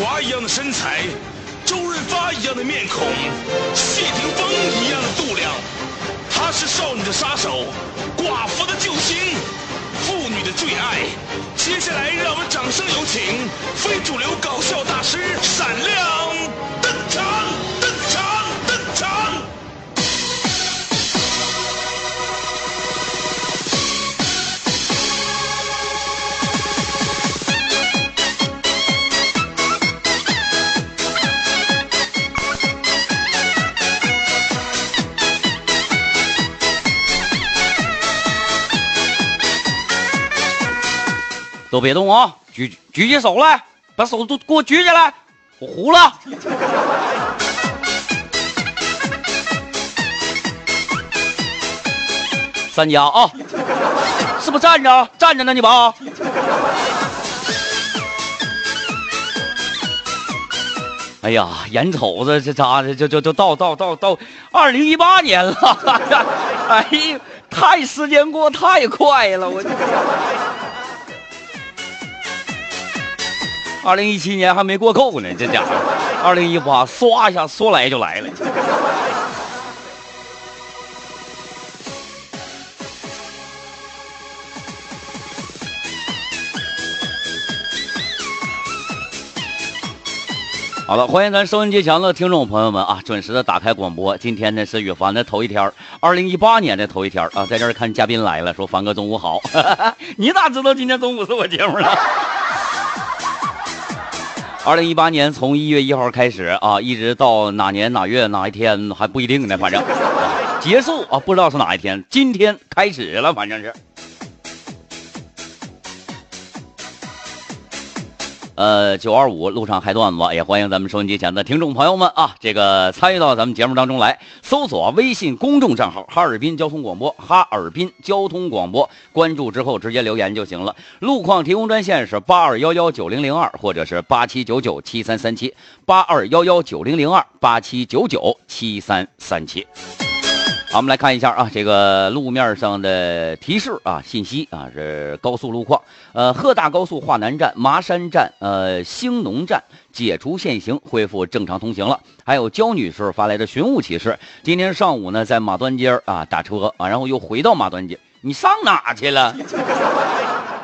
华一样的身材，周润发一样的面孔，谢霆锋一样的度量。他是少女的杀手，寡妇的救星，妇女的最爱。接下来，让我们掌声有请非主流搞笑大师闪亮登场，都别动啊！举举起手来，把手都给我举起来，我糊了。三家啊，是不是站着？站着呢，你吧。哎呀，眼瞅着这咋的，就就就到到到到二零一八年了，哎呀，太时间过太快了，我。二零一七年还没过够呢，这家伙，二零一八唰一下说来就来了。好了，欢迎咱收音机前的听众朋友们啊，准时的打开广播。今天呢是羽凡的头一天，二零一八年的头一天啊，在这儿看嘉宾来了，说凡哥中午好。你咋知道今天中午是我节目了？二零一八年从一月一号开始啊，一直到哪年哪月哪一天还不一定呢，反正结束啊，不知道是哪一天。今天开始了，反正是。呃，九二五路上嗨段子，也欢迎咱们收音机前的听众朋友们啊，这个参与到咱们节目当中来，搜索微信公众账号“哈尔滨交通广播”，哈尔滨交通广播，关注之后直接留言就行了。路况提供专线是八二幺幺九零零二，或者是八七九九七三三七，八二幺幺九零零二，八七九九七三三七。好，我们来看一下啊，这个路面上的提示啊，信息啊，是高速路况。呃，鹤大高速华南站、麻山站、呃兴农站解除限行，恢复正常通行了。还有焦女士发来的寻物启事，今天上午呢，在马端街啊打车啊，然后又回到马端街，你上哪去了？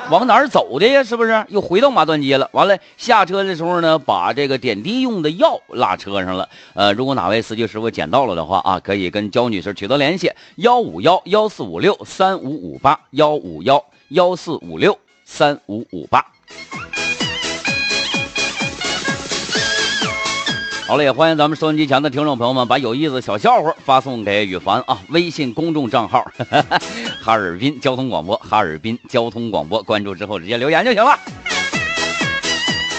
往哪儿走的呀？是不是又回到马端街了？完了下车的时候呢，把这个点滴用的药落车上了。呃，如果哪位司机师傅捡到了的话啊，可以跟焦女士取得联系：幺五幺幺四五六三五五八，幺五幺幺四五六三五五八。好了，也欢迎咱们收音机前的听众朋友们把有意思的小笑话发送给羽凡啊，微信公众账号 哈尔滨交通广播，哈尔滨交通广播，关注之后直接留言就行了。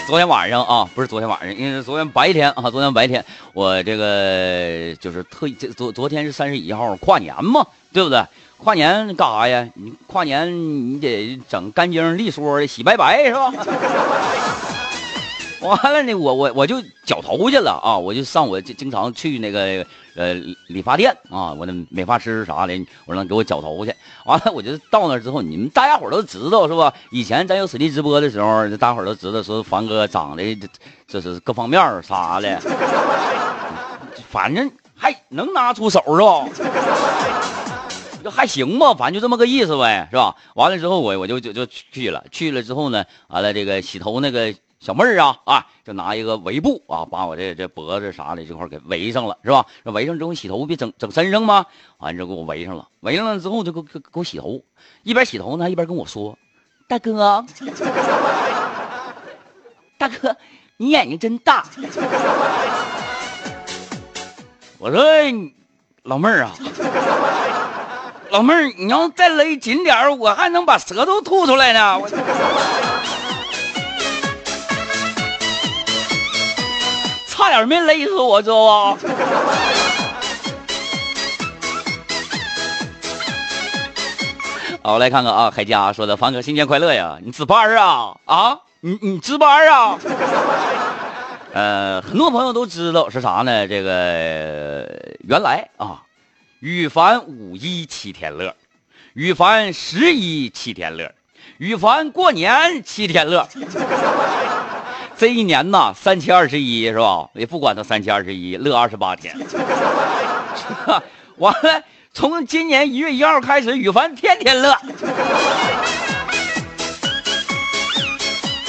昨天晚上啊，不是昨天晚上，因为是昨天白天啊，昨天白天我这个就是特意，昨昨天是三十一号跨年嘛，对不对？跨年干啥呀？你跨年你得整干净利索的，洗白白是吧？完了呢，我我我就绞头去了啊！我就上我经经常去那个呃理发店啊，我那美发师啥的，我让给我绞头去。完了，我就到那之后，你们大家伙都知道是吧？以前咱有实地直播的时候，大伙都知道说凡哥长得这是各方面啥的，反正还能拿出手是吧？就还行吧，反正就这么个意思呗，是吧？完了之后，我我就就就去了，去了之后呢，完了这个洗头那个。小妹儿啊啊，就拿一个围布啊，把我这这脖子啥的这块给围上了，是吧？这围上之后洗头别整整身上吗？完之后给我围上了，围上了之后就给给给我洗头，一边洗头呢一边跟我说：“大哥，大哥，你眼睛真大。”我说：“老妹儿啊，老妹儿，你要再勒紧点我还能把舌头吐出来呢。”差点没勒死我，知道吧？好，来看看啊，海佳说的，凡哥新年快乐呀！你值班啊？啊，你你值班啊？呃，很多朋友都知道是啥呢？这个原来啊，羽凡五一七天乐，羽凡十一七天乐，羽凡过年七天乐。这一年呐，三七二十一是吧？也不管他三七二十一，乐二十八天。完了，从今年一月一号开始，羽凡天天乐。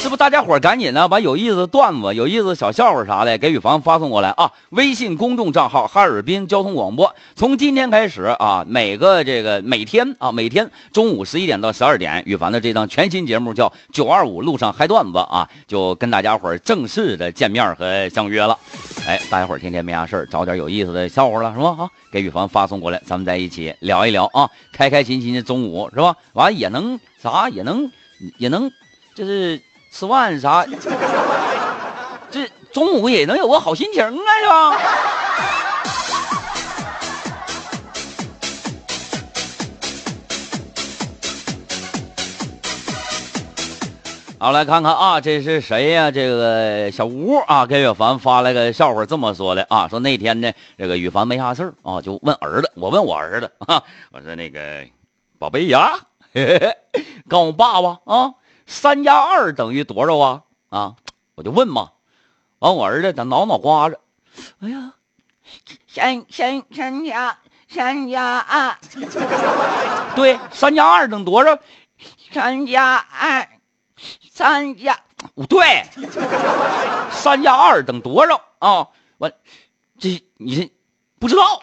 是不，大家伙赶紧呢把有意思的段子、有意思的小笑话啥的给宇凡发送过来啊！微信公众账号哈尔滨交通广播，从今天开始啊，每个这个每天啊，每天中午十一点到十二点，宇凡的这档全新节目叫《九二五路上嗨段子》啊，就跟大家伙正式的见面和相约了。哎，大家伙天天没啥事找点有意思的笑话了是吧？啊，给宇凡发送过来，咱们在一起聊一聊啊，开开心心的中午是吧？完也能啥也能也能就是。吃饭啥？这中午也能有个好心情啊，是吧？好，来看看啊，这是谁呀？这个小吴啊，给宇凡发了个笑话，这么说的啊，说那天呢，这个宇凡没啥事啊，就问儿子，我问我儿子啊，我说那个宝贝呀，跟我爸爸啊。三加二等于多少啊？啊，我就问嘛，完我儿子他挠脑瓜子，哎呀，三三三加三加二，对，三加二等多少？三加二，三加不对，三加二等多少啊？完，这你这不知道，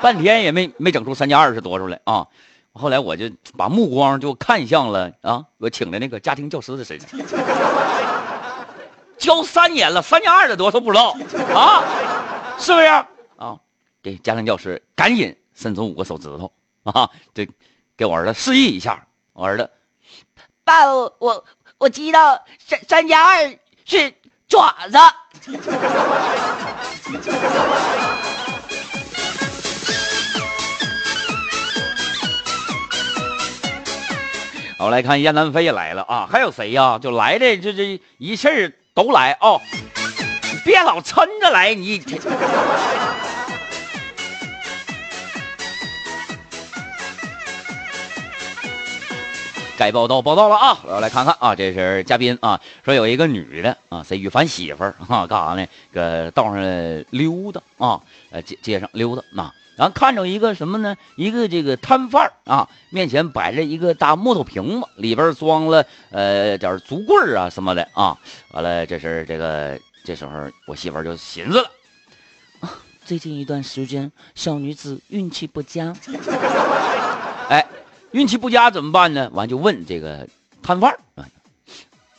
半天也没没整出三加二是多少来啊？后来我就把目光就看向了啊，我请的那个家庭教师的身上，教三年了，三加二的多少不知道啊？是不是啊？给家庭教师赶紧伸出五个手指头啊，这给我儿子示意一下。我儿子，爸，我我我知道三三加二是爪子。我来看燕南飞也来了啊，还有谁呀？就来的这这一气儿都来啊！别老抻着来，你。该报道报道了啊！我要来看看啊，这是嘉宾啊，说有一个女的啊，是羽凡媳妇儿啊，干啥呢？搁道上溜达啊，呃街街上溜达那。然后看着一个什么呢？一个这个摊贩啊，面前摆着一个大木头瓶子，里边装了呃点竹棍啊什么的啊。完了，这是这个这时候我媳妇就寻思了，啊最近一段时间小女子运气不佳，哎，运气不佳怎么办呢？完就问这个摊贩啊，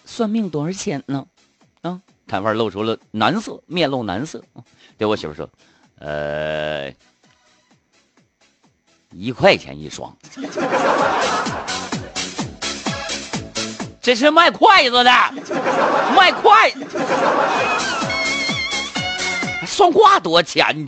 算命多少钱呢？啊，摊贩露出了难色，面露难色，对我媳妇说，呃。一块钱一双，这是卖筷子的，卖筷，算卦多少钱？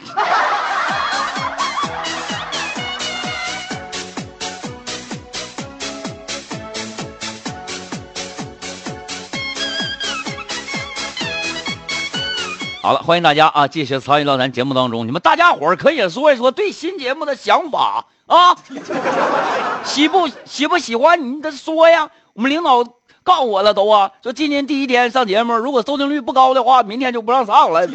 好了，欢迎大家啊，继续参与到咱节目当中。你们大家伙可以说一说对新节目的想法啊，喜不喜不喜欢你得说呀。我们领导告诉我了都啊，说今天第一天上节目，如果收听率不高的话，明天就不让上了。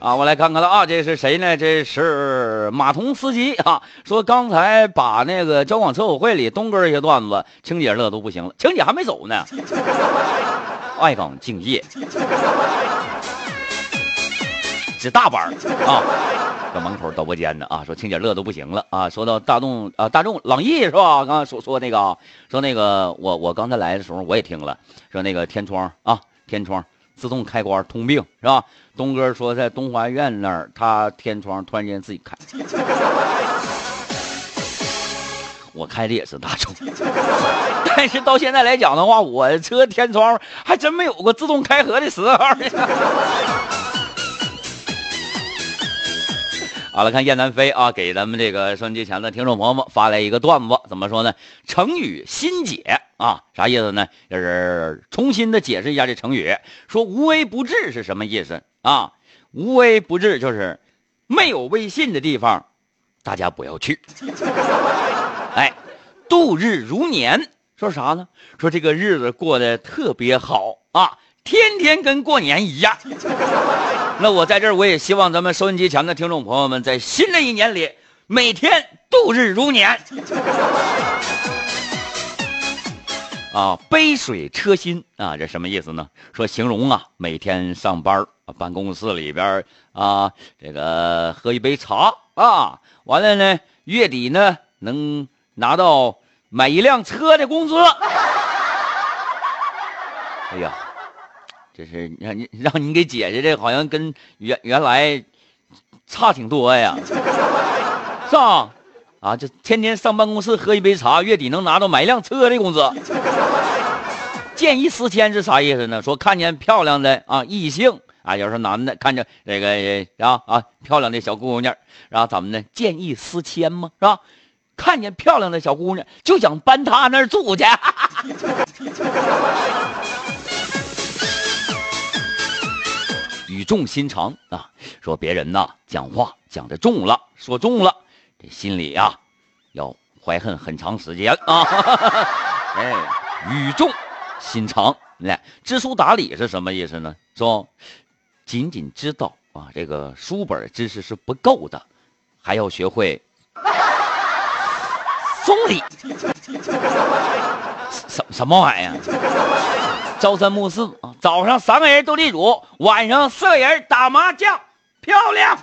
啊，我来看看了啊，这是谁呢？这是马童司机啊，说刚才把那个交广车友会里东哥一些段子，青姐乐都不行了，青姐还没走呢，爱岗敬业，值大班啊，搁门口导播间呢啊，说青姐乐都不行了啊，说到大众啊，大众朗逸是吧？刚才说说那个，说那个我我刚才来的时候我也听了，说那个天窗啊，天窗自动开关通病是吧？东哥说，在东华苑那儿，他天窗突然间自己开。我开的也是大众，但是到现在来讲的话，我车天窗还真没有过自动开合的时候。好了，看燕南飞啊，给咱们这个收音机前的听众朋友们发来一个段子，怎么说呢？成语新解啊，啥意思呢？就是重新的解释一下这成语，说无微不至是什么意思啊？无微不至就是没有微信的地方，大家不要去。哎，度日如年，说啥呢？说这个日子过得特别好啊，天天跟过年一样。那我在这儿，我也希望咱们收音机前的听众朋友们，在新的一年里，每天度日如年。啊，杯水车薪啊，这什么意思呢？说形容啊，每天上班啊办公室里边啊，这个喝一杯茶啊，完了呢，月底呢能拿到买一辆车的工资。哎呀，这是让你让你给解释这好像跟原原来差挺多呀，是吧？啊，就天天上办公室喝一杯茶，月底能拿到买一辆车的工资。见异思迁是啥意思呢？说看见漂亮的啊异性啊，要是男的看着这个啊啊漂亮的小姑娘，然后怎么呢？见异思迁吗？是吧？看见漂亮的小姑娘就想搬她那儿住去。语重心长啊，说别人呐讲话讲的重了，说重了。这心里呀，要怀恨很长时间啊！哎，语重心长，来知书达理是什么意思呢？说仅仅知道啊，这个书本知识是不够的，还要学会送礼。什什么玩意儿？朝三暮四啊！早上三个人斗地主，晚上四个人打麻将，漂亮。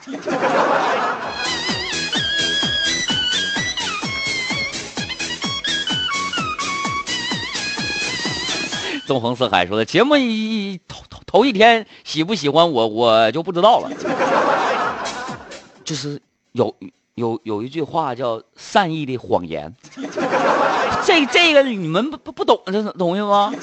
纵横四海说的节目一头头头一天喜不喜欢我我就不知道了，就是有有有一句话叫善意的谎言，这这个你们不不不懂这东西吗？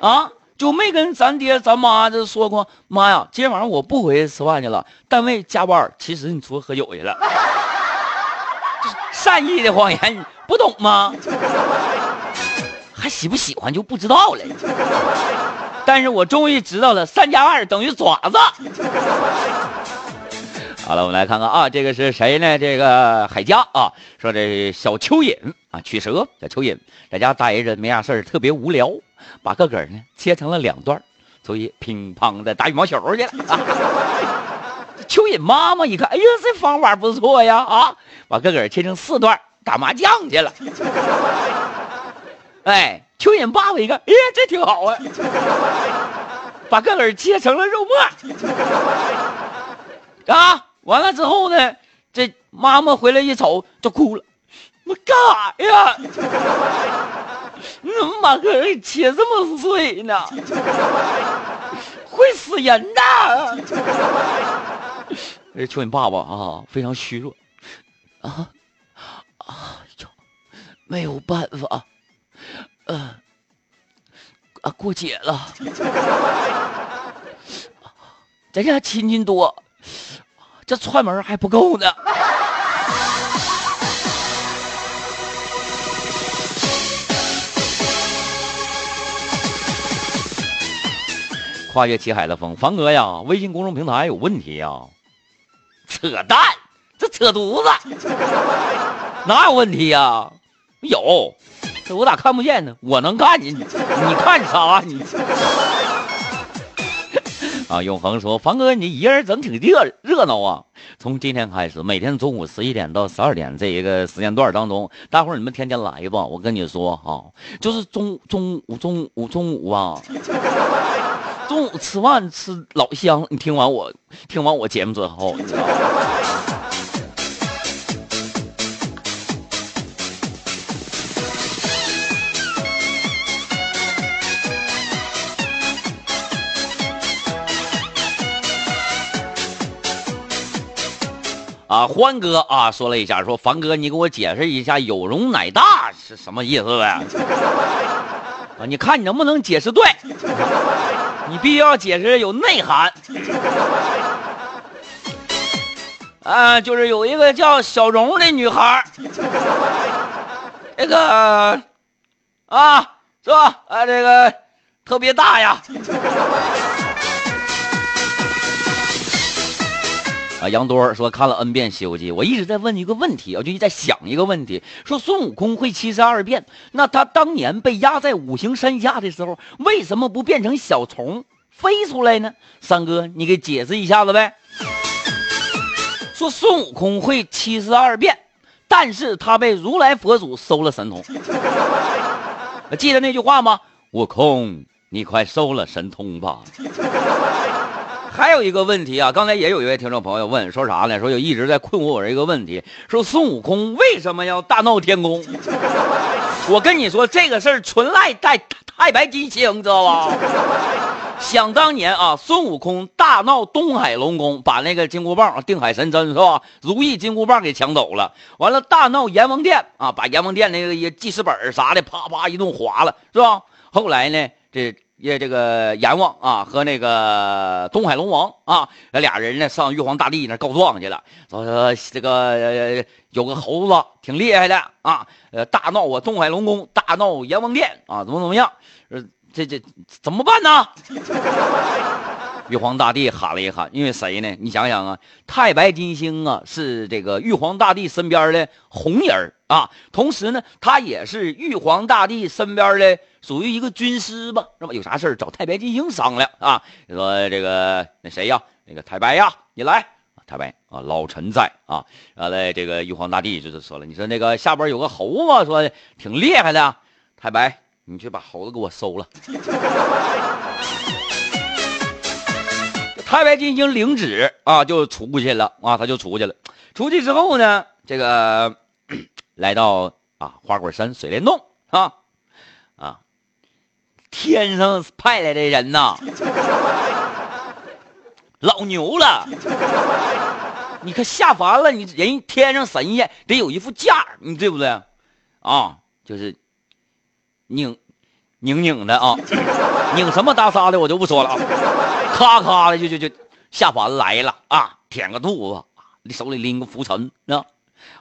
啊，就没跟咱爹咱妈这说过，妈呀，今天晚上我不回去吃饭去了，单位加班，其实你出去喝酒去了，善意的谎言，你不懂吗？还喜不喜欢就不知道了，但是我终于知道了，三加二等于爪子。好了，我们来看看啊，这个是谁呢？这个海家啊，说这小蚯蚓啊，取蛇小蚯蚓在家待着没啥事儿特别无聊，把个个呢切成了两段，所以乒乓的打羽毛球去了。蚯蚓妈妈一看，哎呀，这方法不错呀啊，把个个切成四段打麻将去了。哎，蚯蚓爸爸一看，哎呀，这挺好啊，把个个切成了肉末。啊，完了之后呢，这妈妈回来一瞅就哭了，我干啥呀？你怎么把个人切这么碎呢？会死人的！这蚯蚓爸爸啊，非常虚弱，啊啊哟，没有办法。呃，啊，过节了，咱家亲戚多，这串门还不够呢。跨越七海的风，凡哥呀，微信公众平台有问题呀？扯淡，这扯犊子，哪有问题呀？有。这我咋看不见呢？我能看见你，你看啥？你 啊！永恒说：“凡哥，你一个人整挺热热闹啊！从今天开始，每天中午十一点到十二点这一个时间段当中，大伙儿你们天天来吧。我跟你说啊，就是中中午中午中午啊，中午吃饭吃老香。你听完我听完我节目之后，你知道？”啊，欢哥啊，说了一下，说凡哥，你给我解释一下“有容乃大”是什么意思呗？啊，你看你能不能解释对？你必须要解释有内涵。啊，就是有一个叫小荣的女孩那个啊，是吧？啊，这个特别大呀。杨多说看了 N 遍《西游记》，我一直在问一个问题，我就在想一个问题：说孙悟空会七十二变，那他当年被压在五行山下的时候，为什么不变成小虫飞出来呢？三哥，你给解释一下子呗。说孙悟空会七十二变，但是他被如来佛祖收了神通。记得那句话吗？悟空，你快收了神通吧。还有一个问题啊，刚才也有一位听众朋友问，说啥呢？说有一直在困惑我这个问题，说孙悟空为什么要大闹天宫？我跟你说这个事儿纯赖太太白金星，知道吧？想当年啊，孙悟空大闹东海龙宫，把那个金箍棒、定海神针是吧？如意金箍棒给抢走了。完了，大闹阎王殿啊，把阎王殿那个记事本啥的啪啪一顿划了，是吧？后来呢，这。也这个阎王啊和那个东海龙王啊，俩人呢上玉皇大帝那告状去了，说这个有个猴子挺厉害的啊，呃大闹我东海龙宫，大闹阎王殿啊，怎么怎么样？这这怎么办呢？玉皇大帝喊了一喊，因为谁呢？你想想啊，太白金星啊是这个玉皇大帝身边的红人啊，同时呢，他也是玉皇大帝身边的属于一个军师吧，是吧？有啥事找太白金星商量啊？说这个那谁呀？那个太白呀，你来。太白啊，老臣在啊。完了，这个玉皇大帝就是说了，你说那个下边有个猴子，说挺厉害的。太白，你去把猴子给我收了。太白金星领旨啊，就出去了啊，他就出去了。出去之后呢，这个来到啊花果山水帘洞啊啊，天上派来的人呐，老牛了。你可下凡了，你人天上神仙得有一副架，你对不对？啊，就是拧拧拧的啊，拧什么大沙的我就不说了啊。咔咔的就就就下凡来了啊！舔个肚子，你手里拎个拂尘，啊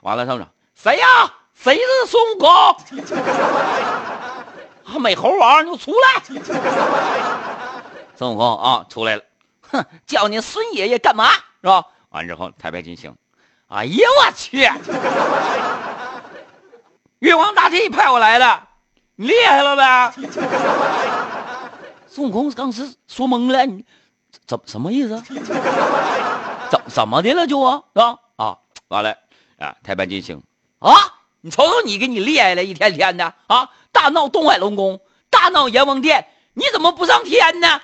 完了上场谁呀？谁是孙悟空？啊，美猴王，你给我出来！孙悟空啊，出来了，哼，叫你孙爷爷干嘛？是吧？完之后，太白金星，哎呀，我去！玉皇大帝派我来的，你厉害了呗？孙悟空当时说懵了，你。怎什么意思？怎怎么的了就啊是吧？啊，完了啊！太白金星啊！你瞅瞅你，给你厉害了，一天天的啊！大闹东海龙宫，大闹阎王殿，你怎么不上天呢？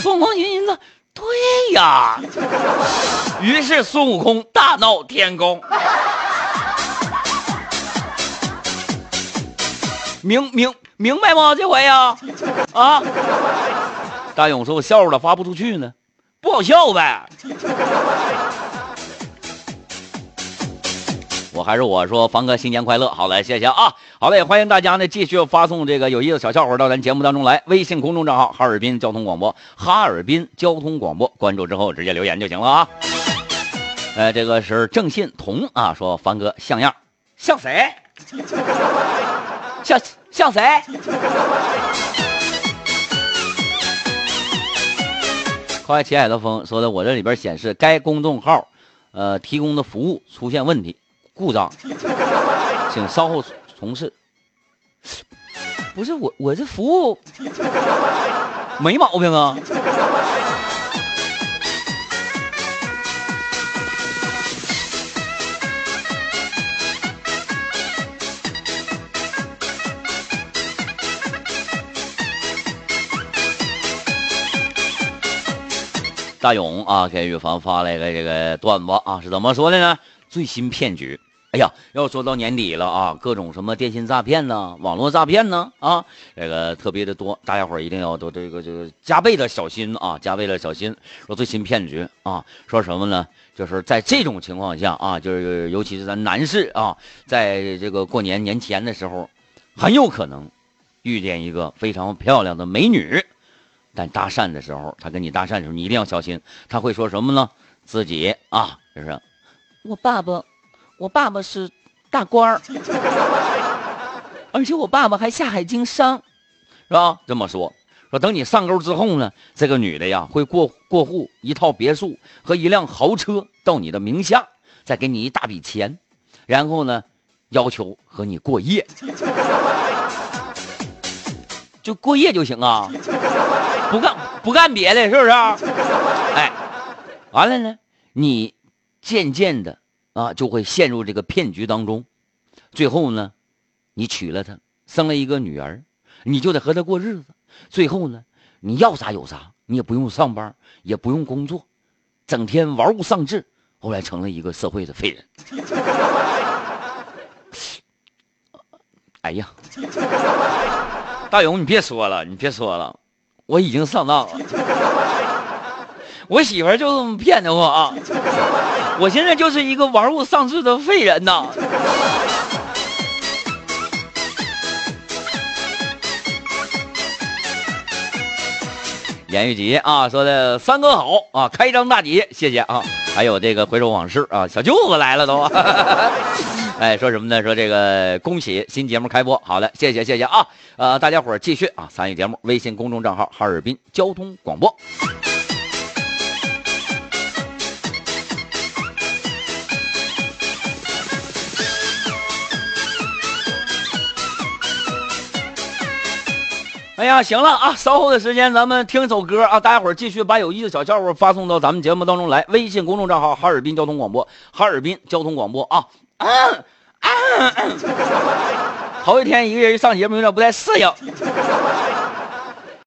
孙悟空寻思，对呀。于是孙悟空大闹天宫。明明明白吗？这回呀，啊！大勇说：“我笑了，发不出去呢，不好笑呗。”我还是我说，方哥新年快乐！好嘞，谢谢啊！好嘞，欢迎大家呢继续发送这个有意思小笑话到咱节目当中来。微信公众账号哈尔滨交通广播，哈尔滨交通广播，关注之后直接留言就行了啊。呃，这个是郑信彤啊，说方哥像样，像谁？像像谁？快起海的风说的，我这里边显示该公众号，呃，提供的服务出现问题，故障，请稍后重试。不是我，我这服务 没毛病啊。大勇啊，给宇凡发来个这个段子啊，是怎么说的呢？最新骗局，哎呀，要说到年底了啊，各种什么电信诈骗呢，网络诈骗呢，啊，这个特别的多，大家伙一定要都这个这个加倍的小心啊，加倍的小心。说最新骗局啊，说什么呢？就是在这种情况下啊，就是尤其是咱男士啊，在这个过年年前的时候，很有可能遇见一个非常漂亮的美女。但搭讪的时候，他跟你搭讪的时候，你一定要小心。他会说什么呢？自己啊，就是我爸爸，我爸爸是大官儿，而且我爸爸还下海经商，是吧？这么说，说等你上钩之后呢，这个女的呀会过过户一套别墅和一辆豪车到你的名下，再给你一大笔钱，然后呢，要求和你过夜，就过夜就行啊，不干不干别的，是不是？哎，完了呢，你渐渐的啊就会陷入这个骗局当中，最后呢，你娶了她，生了一个女儿，你就得和她过日子。最后呢，你要啥有啥，你也不用上班，也不用工作，整天玩物丧志，后来成了一个社会的废人。哎呀，大勇，你别说了，你别说了，我已经上当了。我媳妇就这么骗的我啊，我现在就是一个玩物丧志的废人呐。严玉吉啊，说的三哥好啊，开张大吉，谢谢啊。还有这个回首往事啊，小舅子来了都。哎，说什么呢？说这个恭喜新节目开播，好的，谢谢谢谢啊。呃，大家伙儿继续啊参与节目，微信公众账号哈尔滨交通广播。哎呀，行了啊，稍后的时间咱们听一首歌啊，大家伙继续把有意思的小笑话发送到咱们节目当中来。微信公众账号哈尔滨交通广播，哈尔滨交通广播啊。头一天一个人上节目有点不太适应。